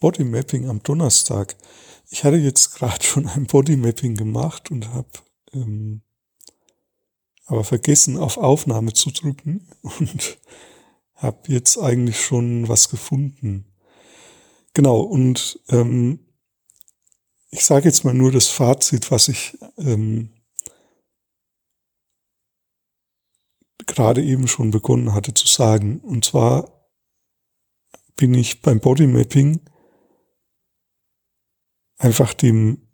Bodymapping am Donnerstag. Ich hatte jetzt gerade schon ein Bodymapping gemacht und habe ähm, aber vergessen, auf Aufnahme zu drücken und habe jetzt eigentlich schon was gefunden. Genau, und ähm, ich sage jetzt mal nur das Fazit, was ich ähm, gerade eben schon begonnen hatte zu sagen. Und zwar bin ich beim Bodymapping einfach dem,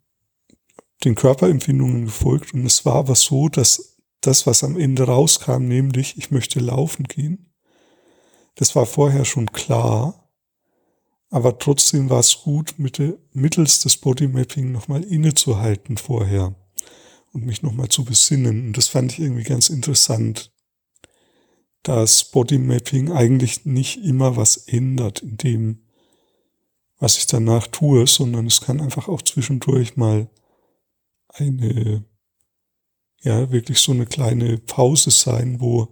den Körperempfindungen gefolgt und es war aber so, dass das, was am Ende rauskam, nämlich ich möchte laufen gehen, das war vorher schon klar, aber trotzdem war es gut, mittels des Bodymapping nochmal innezuhalten vorher und mich nochmal zu besinnen. Und das fand ich irgendwie ganz interessant, dass Bodymapping eigentlich nicht immer was ändert in dem, was ich danach tue, sondern es kann einfach auch zwischendurch mal eine, ja, wirklich so eine kleine Pause sein, wo,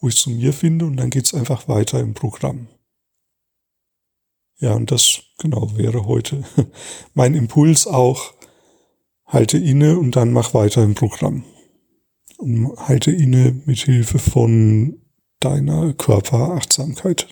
wo ich zu mir finde und dann geht's einfach weiter im Programm. Ja, und das genau wäre heute mein Impuls auch, halte inne und dann mach weiter im Programm. Und halte inne mit Hilfe von deiner Körperachtsamkeit.